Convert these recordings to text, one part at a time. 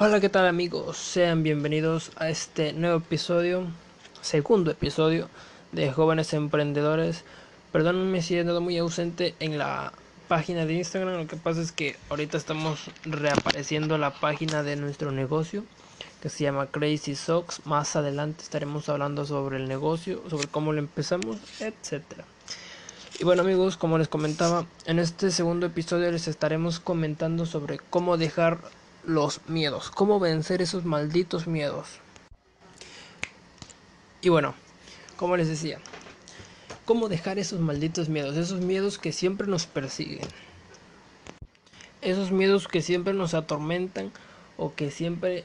Hola, ¿qué tal amigos? Sean bienvenidos a este nuevo episodio, segundo episodio de Jóvenes Emprendedores. Perdónenme si he estado muy ausente en la página de Instagram, lo que pasa es que ahorita estamos reapareciendo la página de nuestro negocio que se llama Crazy Socks. Más adelante estaremos hablando sobre el negocio, sobre cómo lo empezamos, etcétera. Y bueno amigos, como les comentaba, en este segundo episodio les estaremos comentando sobre cómo dejar los miedos, cómo vencer esos malditos miedos. Y bueno, como les decía, cómo dejar esos malditos miedos, esos miedos que siempre nos persiguen, esos miedos que siempre nos atormentan o que siempre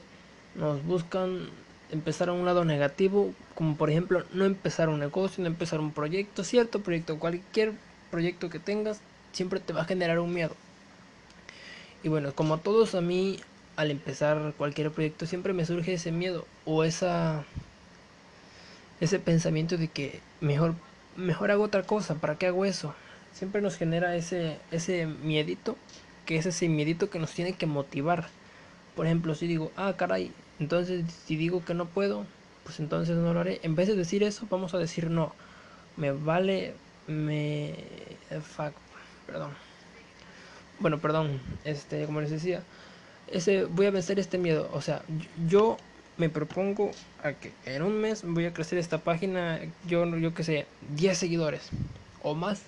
nos buscan empezar a un lado negativo, como por ejemplo no empezar un negocio, no empezar un proyecto, cierto proyecto, cualquier proyecto que tengas, siempre te va a generar un miedo. Y bueno, como a todos a mí al empezar cualquier proyecto siempre me surge ese miedo o esa ese pensamiento de que mejor mejor hago otra cosa, ¿para qué hago eso? Siempre nos genera ese ese miedito, que es ese miedito que nos tiene que motivar. Por ejemplo, si digo, "Ah, caray, entonces si digo que no puedo, pues entonces no lo haré." En vez de decir eso, vamos a decir, "No, me vale me perdón. Bueno, perdón, este, como les decía, ese voy a vencer este miedo. O sea, yo me propongo a que en un mes voy a crecer esta página, yo yo que sé, 10 seguidores o más.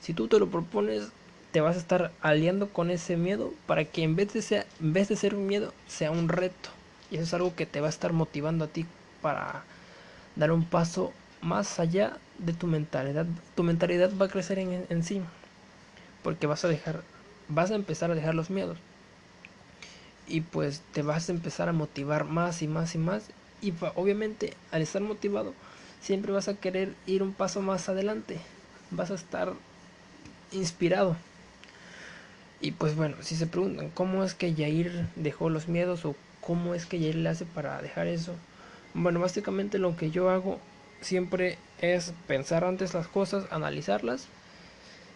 Si tú te lo propones, te vas a estar aliando con ese miedo para que en vez de ser, en vez de ser un miedo, sea un reto. Y eso es algo que te va a estar motivando a ti para dar un paso más allá de tu mentalidad. Tu mentalidad va a crecer en, en sí. Porque vas a dejar, vas a empezar a dejar los miedos y pues te vas a empezar a motivar más y más y más. Y obviamente al estar motivado siempre vas a querer ir un paso más adelante. Vas a estar inspirado. Y pues bueno si se preguntan cómo es que Jair dejó los miedos o cómo es que Jair le hace para dejar eso bueno básicamente lo que yo hago siempre es pensar antes las cosas analizarlas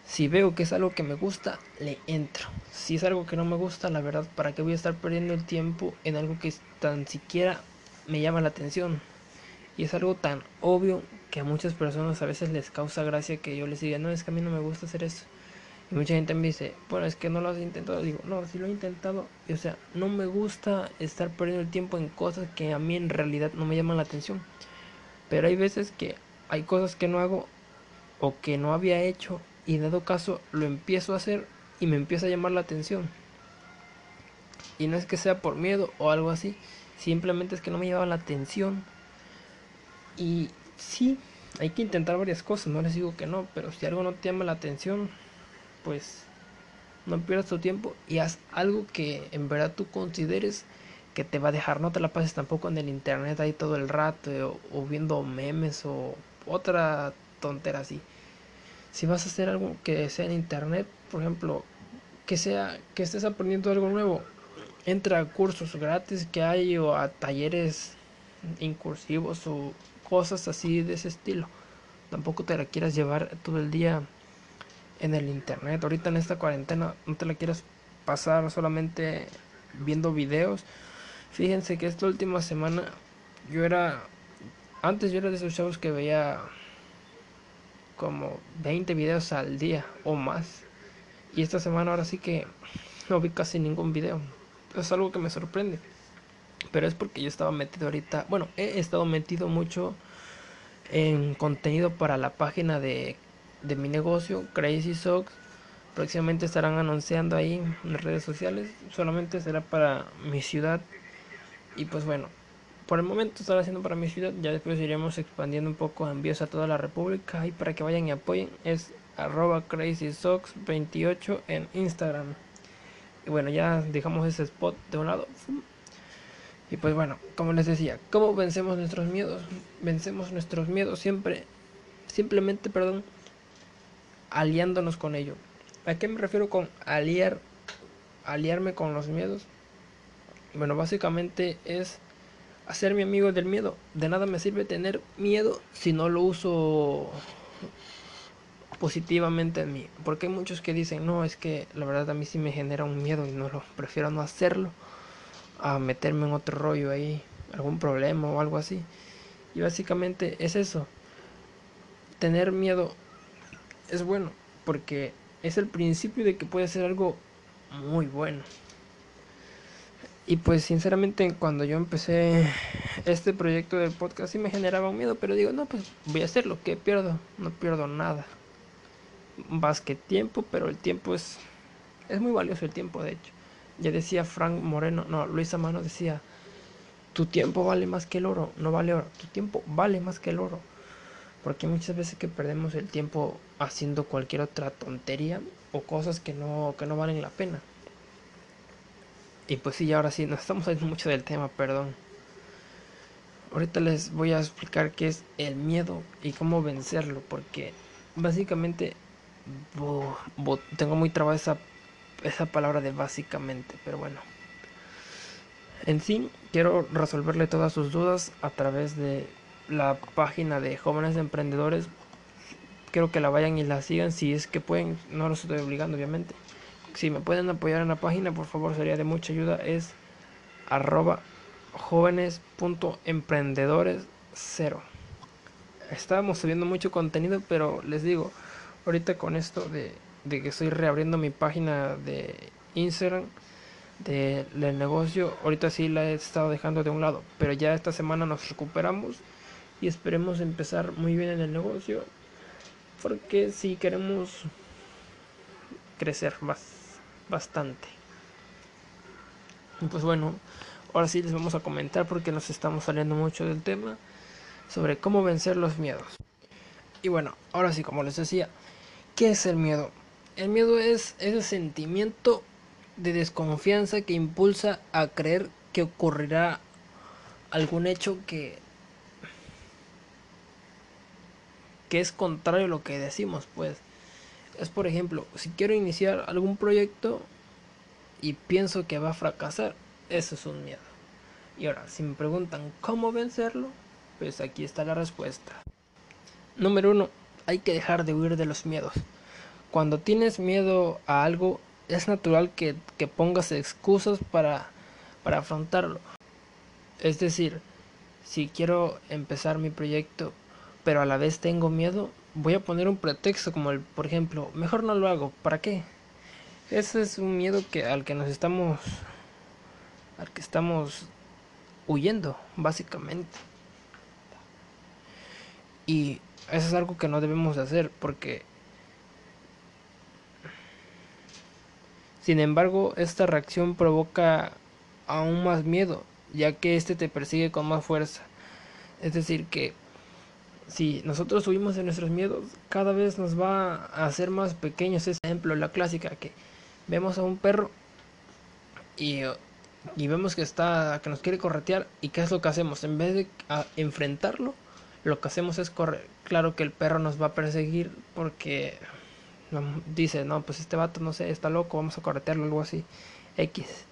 si veo que es algo que me gusta, le entro. Si es algo que no me gusta, la verdad, ¿para qué voy a estar perdiendo el tiempo en algo que tan siquiera me llama la atención? Y es algo tan obvio que a muchas personas a veces les causa gracia que yo les diga, no, es que a mí no me gusta hacer eso. Y mucha gente me dice, bueno, es que no lo has intentado. Digo, no, sí lo he intentado. o sea, no me gusta estar perdiendo el tiempo en cosas que a mí en realidad no me llaman la atención. Pero hay veces que hay cosas que no hago o que no había hecho y dado caso lo empiezo a hacer y me empieza a llamar la atención. Y no es que sea por miedo o algo así, simplemente es que no me lleva la atención. Y sí, hay que intentar varias cosas, no les digo que no, pero si algo no te llama la atención, pues no pierdas tu tiempo y haz algo que en verdad tú consideres que te va a dejar. No te la pases tampoco en el internet ahí todo el rato o, o viendo memes o otra tontera así si vas a hacer algo que sea en internet, por ejemplo, que sea que estés aprendiendo algo nuevo, entra a cursos gratis que hay o a talleres incursivos o cosas así de ese estilo. Tampoco te la quieras llevar todo el día en el internet. Ahorita en esta cuarentena no te la quieras pasar solamente viendo videos. Fíjense que esta última semana yo era antes yo era de esos chavos que veía como 20 videos al día o más. Y esta semana ahora sí que no vi casi ningún video. Es algo que me sorprende. Pero es porque yo estaba metido ahorita, bueno, he estado metido mucho en contenido para la página de, de mi negocio, Crazy Socks. Próximamente estarán anunciando ahí en redes sociales. Solamente será para mi ciudad. Y pues bueno, por el momento estará haciendo para mi ciudad, ya después iremos expandiendo un poco envíos a toda la república y para que vayan y apoyen es arroba crazysox28 en Instagram. Y bueno, ya dejamos ese spot de un lado. Y pues bueno, como les decía, ¿cómo vencemos nuestros miedos? Vencemos nuestros miedos siempre, simplemente, perdón, aliándonos con ello. ¿A qué me refiero con aliar, aliarme con los miedos? Bueno, básicamente es hacerme amigo del miedo. De nada me sirve tener miedo si no lo uso positivamente en mí. Porque hay muchos que dicen, no, es que la verdad a mí sí me genera un miedo y no lo prefiero no hacerlo. a meterme en otro rollo ahí, algún problema o algo así. Y básicamente es eso. Tener miedo es bueno porque es el principio de que puede ser algo muy bueno. Y pues sinceramente cuando yo empecé este proyecto del podcast sí me generaba un miedo, pero digo, no, pues voy a hacerlo, ¿qué pierdo? No pierdo nada. Más que tiempo, pero el tiempo es, es muy valioso el tiempo, de hecho. Ya decía Frank Moreno, no, Luis Amano decía, tu tiempo vale más que el oro, no vale oro, tu tiempo vale más que el oro. Porque muchas veces que perdemos el tiempo haciendo cualquier otra tontería o cosas que no, que no valen la pena. Y pues sí, ahora sí, nos estamos saliendo mucho del tema, perdón. Ahorita les voy a explicar qué es el miedo y cómo vencerlo, porque básicamente tengo muy trabada esa, esa palabra de básicamente, pero bueno. En sí, quiero resolverle todas sus dudas a través de la página de jóvenes emprendedores. Quiero que la vayan y la sigan si es que pueden, no los estoy obligando obviamente si me pueden apoyar en la página, por favor, sería de mucha ayuda. Es arroba jóvenes.emprendedores cero. Estábamos subiendo mucho contenido, pero les digo, ahorita con esto de, que estoy reabriendo mi página de Instagram de, del negocio, ahorita sí la he estado dejando de un lado, pero ya esta semana nos recuperamos y esperemos empezar muy bien en el negocio, porque si queremos crecer más bastante. Pues bueno, ahora sí les vamos a comentar porque nos estamos saliendo mucho del tema sobre cómo vencer los miedos. Y bueno, ahora sí, como les decía, ¿qué es el miedo? El miedo es ese sentimiento de desconfianza que impulsa a creer que ocurrirá algún hecho que que es contrario a lo que decimos, pues es por ejemplo, si quiero iniciar algún proyecto y pienso que va a fracasar, eso es un miedo. Y ahora, si me preguntan cómo vencerlo, pues aquí está la respuesta. Número uno, hay que dejar de huir de los miedos. Cuando tienes miedo a algo, es natural que, que pongas excusas para, para afrontarlo. Es decir, si quiero empezar mi proyecto, pero a la vez tengo miedo, voy a poner un pretexto como el, por ejemplo, mejor no lo hago, ¿para qué? Ese es un miedo que al que nos estamos al que estamos huyendo, básicamente. Y eso es algo que no debemos hacer porque Sin embargo, esta reacción provoca aún más miedo, ya que este te persigue con más fuerza. Es decir, que si nosotros subimos de nuestros miedos, cada vez nos va a hacer más pequeños. Es ejemplo, la clásica que vemos a un perro y, y, vemos que está que nos quiere corretear y qué es lo que hacemos en vez de enfrentarlo lo que hacemos es correr. Claro que el perro nos va a perseguir porque dice no pues este vato no sé está loco vamos a corretearlo algo así x.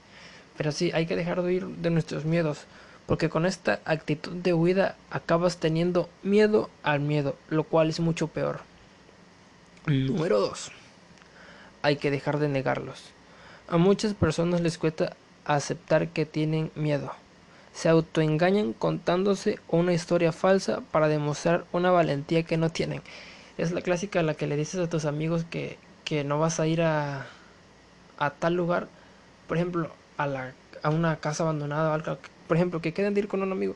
Pero sí hay que dejar de huir de nuestros miedos porque con esta actitud de huida acabas teniendo miedo al miedo, lo cual es mucho peor. Número 2. Hay que dejar de negarlos. A muchas personas les cuesta aceptar que tienen miedo. Se autoengañan contándose una historia falsa para demostrar una valentía que no tienen. Es la clásica la que le dices a tus amigos que, que no vas a ir a, a tal lugar, por ejemplo, a, la, a una casa abandonada o algo por ejemplo, que queden de ir con un amigo,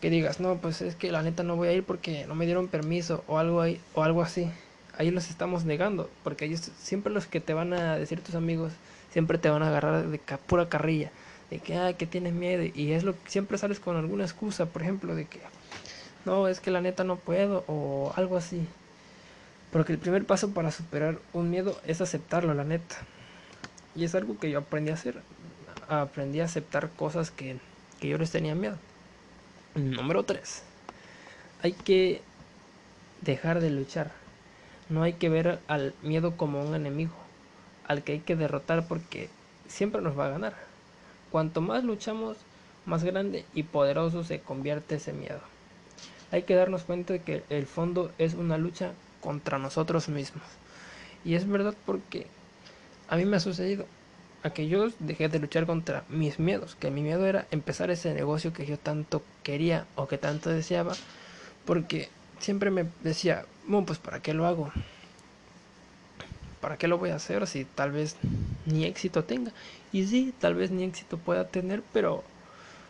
que digas, no, pues es que la neta no voy a ir porque no me dieron permiso o algo, ahí, o algo así. Ahí los estamos negando, porque ellos siempre los que te van a decir tus amigos, siempre te van a agarrar de pura carrilla, de que, ah, que tienes miedo, y es lo que siempre sales con alguna excusa, por ejemplo, de que, no, es que la neta no puedo, o algo así. Porque el primer paso para superar un miedo es aceptarlo, la neta. Y es algo que yo aprendí a hacer. Aprendí a aceptar cosas que que yo les tenía miedo. Número 3. Hay que dejar de luchar. No hay que ver al miedo como un enemigo, al que hay que derrotar porque siempre nos va a ganar. Cuanto más luchamos, más grande y poderoso se convierte ese miedo. Hay que darnos cuenta de que el fondo es una lucha contra nosotros mismos. Y es verdad porque a mí me ha sucedido. A que yo dejé de luchar contra mis miedos, que mi miedo era empezar ese negocio que yo tanto quería o que tanto deseaba, porque siempre me decía, bueno, pues ¿para qué lo hago? ¿Para qué lo voy a hacer si tal vez ni éxito tenga? Y sí, tal vez ni éxito pueda tener, pero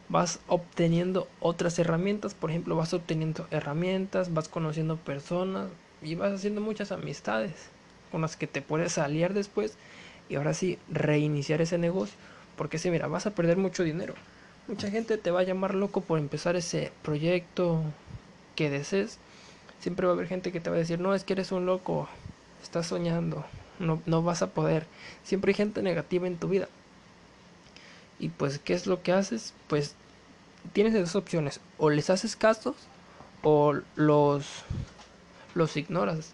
vas obteniendo otras herramientas, por ejemplo, vas obteniendo herramientas, vas conociendo personas y vas haciendo muchas amistades con las que te puedes aliar después y ahora sí reiniciar ese negocio, porque si mira, vas a perder mucho dinero. Mucha gente te va a llamar loco por empezar ese proyecto que desees. Siempre va a haber gente que te va a decir, no, es que eres un loco, estás soñando, no, no vas a poder. Siempre hay gente negativa en tu vida. Y pues, ¿qué es lo que haces? Pues tienes dos opciones, o les haces caso o los, los ignoras.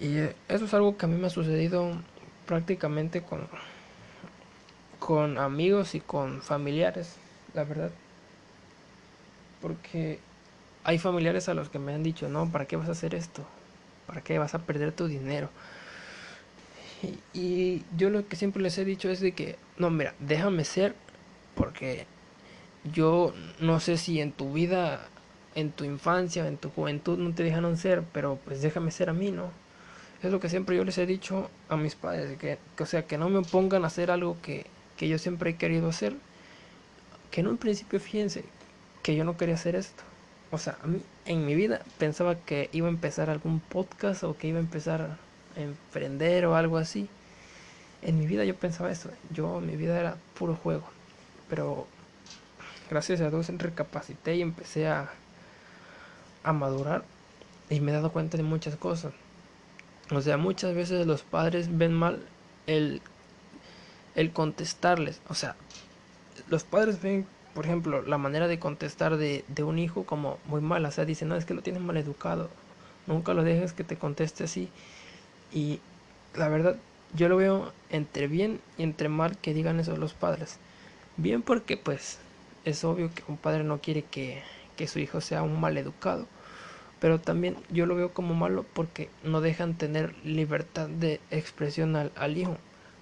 Y eso es algo que a mí me ha sucedido prácticamente con, con amigos y con familiares, la verdad. Porque hay familiares a los que me han dicho, no, ¿para qué vas a hacer esto? ¿Para qué vas a perder tu dinero? Y, yo lo que siempre les he dicho es de que, no, mira, déjame ser porque yo no sé si en tu vida, en tu infancia, en tu juventud no te dejaron ser, pero pues déjame ser a mí, ¿no? Es lo que siempre yo les he dicho a mis padres, que, o sea, que no me pongan a hacer algo que, que yo siempre he querido hacer. Que en un principio, fíjense, que yo no quería hacer esto. O sea, a mí, en mi vida pensaba que iba a empezar algún podcast o que iba a empezar a emprender o algo así. En mi vida yo pensaba eso. Yo, mi vida era puro juego. Pero gracias a Dios recapacité y empecé a, a madurar y me he dado cuenta de muchas cosas. O sea, muchas veces los padres ven mal el, el contestarles. O sea, los padres ven, por ejemplo, la manera de contestar de, de un hijo como muy mala. O sea, dicen, no, es que lo tienes mal educado. Nunca lo dejes que te conteste así. Y la verdad, yo lo veo entre bien y entre mal que digan eso los padres. Bien porque pues es obvio que un padre no quiere que, que su hijo sea un mal educado. Pero también yo lo veo como malo porque no dejan tener libertad de expresión al, hijo.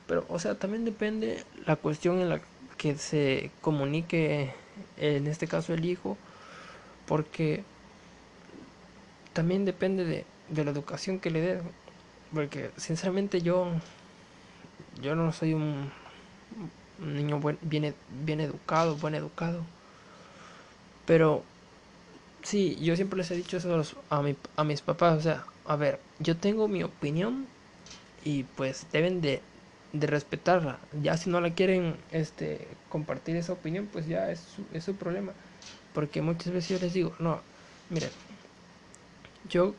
Pero, o sea, también depende la cuestión en la que se comunique, en este caso el hijo, porque también depende de, de la educación que le dé. Porque, sinceramente, yo, yo no soy un, un niño buen, bien, bien educado, buen educado. Pero sí, yo siempre les he dicho eso a, los, a, mi, a mis papás. O sea, a ver, yo tengo mi opinión y pues deben de, de respetarla. Ya si no la quieren este, compartir esa opinión, pues ya es su, es su problema. Porque muchas veces yo les digo, no, miren, yo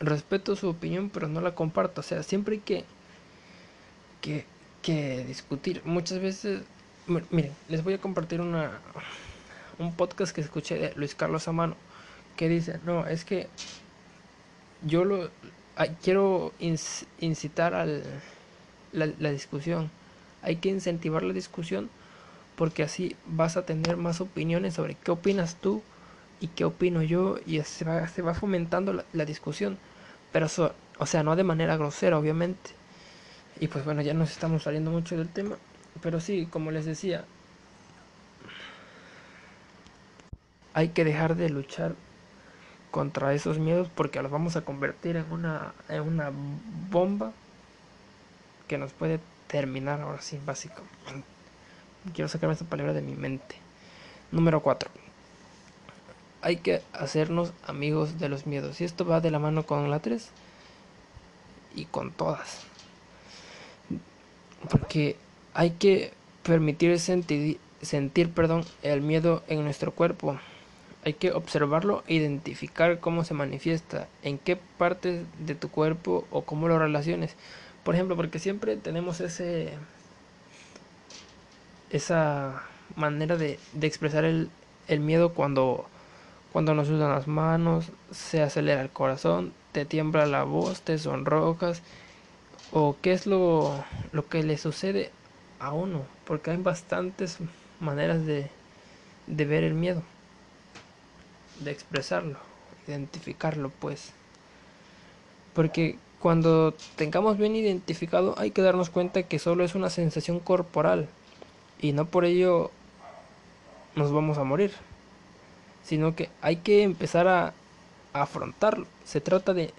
respeto su opinión, pero no la comparto. O sea, siempre hay que, que, que discutir. Muchas veces, miren, les voy a compartir una, un podcast que escuché de Luis Carlos Amano que dice, no, es que yo lo quiero incitar al la, discusión. Hay que incentivar la discusión porque así vas a tener más opiniones sobre qué opinas tú y qué opino yo y se va, se va fomentando la, discusión. Pero eso, o sea, no de manera grosera, obviamente. Y pues bueno, ya nos estamos saliendo mucho del tema. Pero sí, como les decía, hay que dejar de luchar contra esos miedos porque los vamos a convertir en una, en una bomba que nos puede terminar ahora sí, básicamente. Quiero sacarme esta palabra de mi mente. Número 4. Hay que hacernos amigos de los miedos. Y esto va de la mano con la 3 y con todas. Porque hay que permitir sentir, sentir perdón, el miedo en nuestro cuerpo hay que observarlo e identificar cómo se manifiesta, en qué partes de tu cuerpo o cómo lo relaciones. Por ejemplo, porque siempre tenemos ese esa manera de, de expresar el, el, miedo cuando, cuando nos sudan las manos, se acelera el corazón, te tiembla la voz, te sonrojas, o qué es lo, lo que le sucede a uno, porque hay bastantes maneras de, de ver el miedo de expresarlo, identificarlo, pues. Porque Cuando tengamos bien identificado hay que darnos cuenta que solo es una sensación corporal y no por ello nos vamos a morir, sino que hay que empezar a, afrontarlo. Se trata de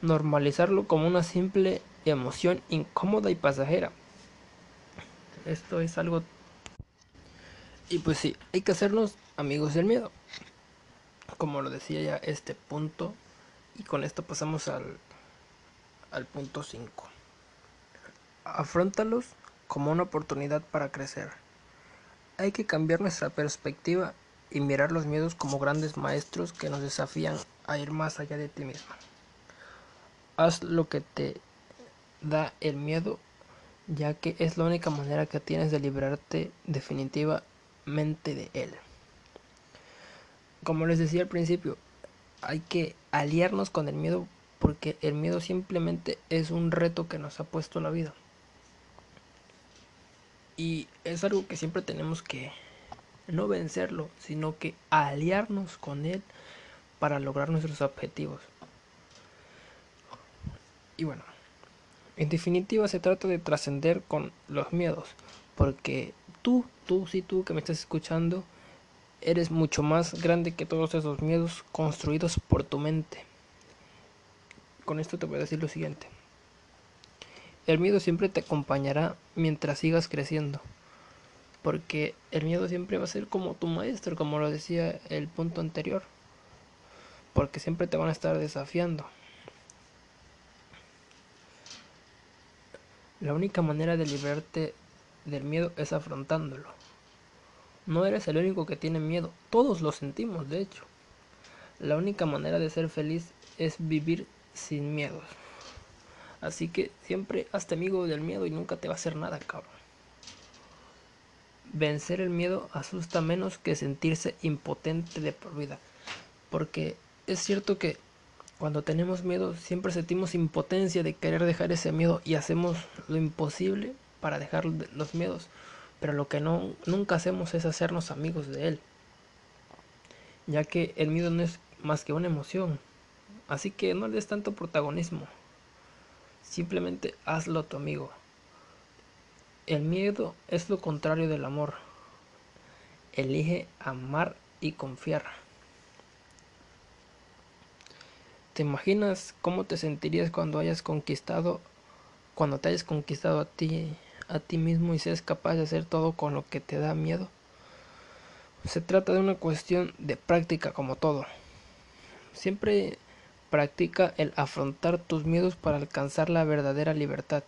normalizarlo como una simple emoción incómoda y pasajera. Esto es algo... Y pues sí, hay que hacernos amigos del miedo. Como lo decía ya este punto. Y con esto pasamos al, al punto 5. Afrontalos como una oportunidad para crecer. Hay que cambiar nuestra perspectiva y mirar los miedos como grandes maestros que nos desafían a ir más allá de ti mismo. Haz lo que te da el miedo, ya que es la única manera que tienes de librarte definitivamente de él. Como les decía al principio, hay que aliarnos con el miedo porque el miedo simplemente es un reto que nos ha puesto la vida. Y es algo que siempre tenemos que no vencerlo, sino que aliarnos con él para lograr nuestros objetivos. Y bueno, en definitiva se trata de trascender con los miedos, porque tú, tú, sí, tú que me estás escuchando, eres mucho más grande que todos esos miedos construidos por tu mente. Con esto te voy a decir lo siguiente. El miedo siempre te acompañará mientras sigas creciendo. Porque el miedo siempre va a ser como tu maestro, como lo decía el punto anterior. Porque siempre te van a estar desafiando. La única manera de librarte del miedo es afrontándolo. No eres el único que tiene miedo, todos lo sentimos, de hecho. La única manera de ser feliz es vivir sin miedos. Así que siempre hazte amigo del miedo y nunca te va a hacer nada, cabrón. Vencer el miedo asusta menos que sentirse impotente de por vida. Porque es cierto que cuando tenemos miedo siempre sentimos impotencia de querer dejar ese miedo y hacemos lo imposible para dejar los miedos. Pero lo que no, nunca hacemos es hacernos amigos de él. Ya que el miedo no es más que una emoción. Así que no le des tanto protagonismo. Simplemente hazlo tu amigo. El miedo es lo contrario del amor. Elige amar y confiar. ¿Te imaginas cómo te sentirías cuando hayas conquistado, cuando te hayas conquistado a ti, a ti mismo y seas capaz de hacer todo con lo que te da miedo? Se trata de una cuestión de práctica como todo. Siempre Practica el afrontar tus miedos para alcanzar la verdadera libertad.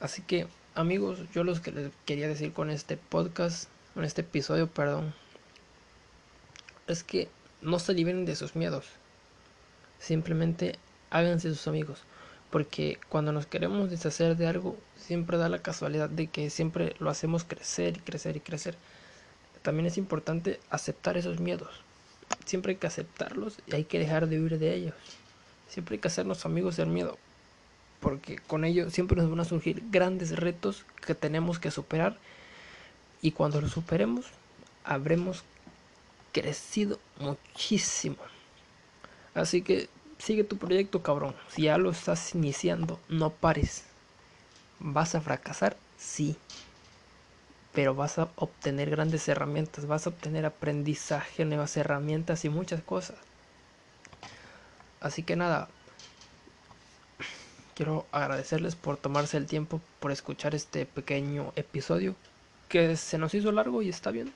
Así que, amigos, yo los que les quería decir con este podcast, con este episodio, perdón, es que no se liberen de sus miedos. Simplemente háganse sus amigos. Porque cuando nos queremos deshacer de algo, siempre da la casualidad de que siempre lo hacemos crecer y crecer y crecer. También es importante aceptar esos miedos siempre hay que aceptarlos y hay que dejar de huir de ellos. Siempre hay que hacernos amigos del miedo, porque con ello siempre nos van a surgir grandes retos que tenemos que superar y cuando los superemos habremos crecido muchísimo. Así que sigue tu proyecto, cabrón. Si ya lo estás iniciando, no pares. ¿Vas a fracasar? Sí pero vas a obtener grandes herramientas, vas a obtener aprendizaje, nuevas herramientas y muchas cosas. Así que nada, quiero agradecerles por tomarse el tiempo, por escuchar este pequeño episodio, que se nos hizo largo y está bien.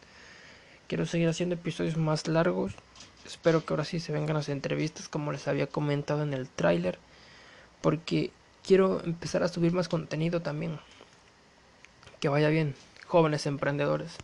Quiero seguir haciendo episodios más largos. Espero que ahora sí se vengan las entrevistas como les había comentado en el tráiler, porque quiero empezar a subir más contenido también. Que vaya bien jóvenes emprendedores.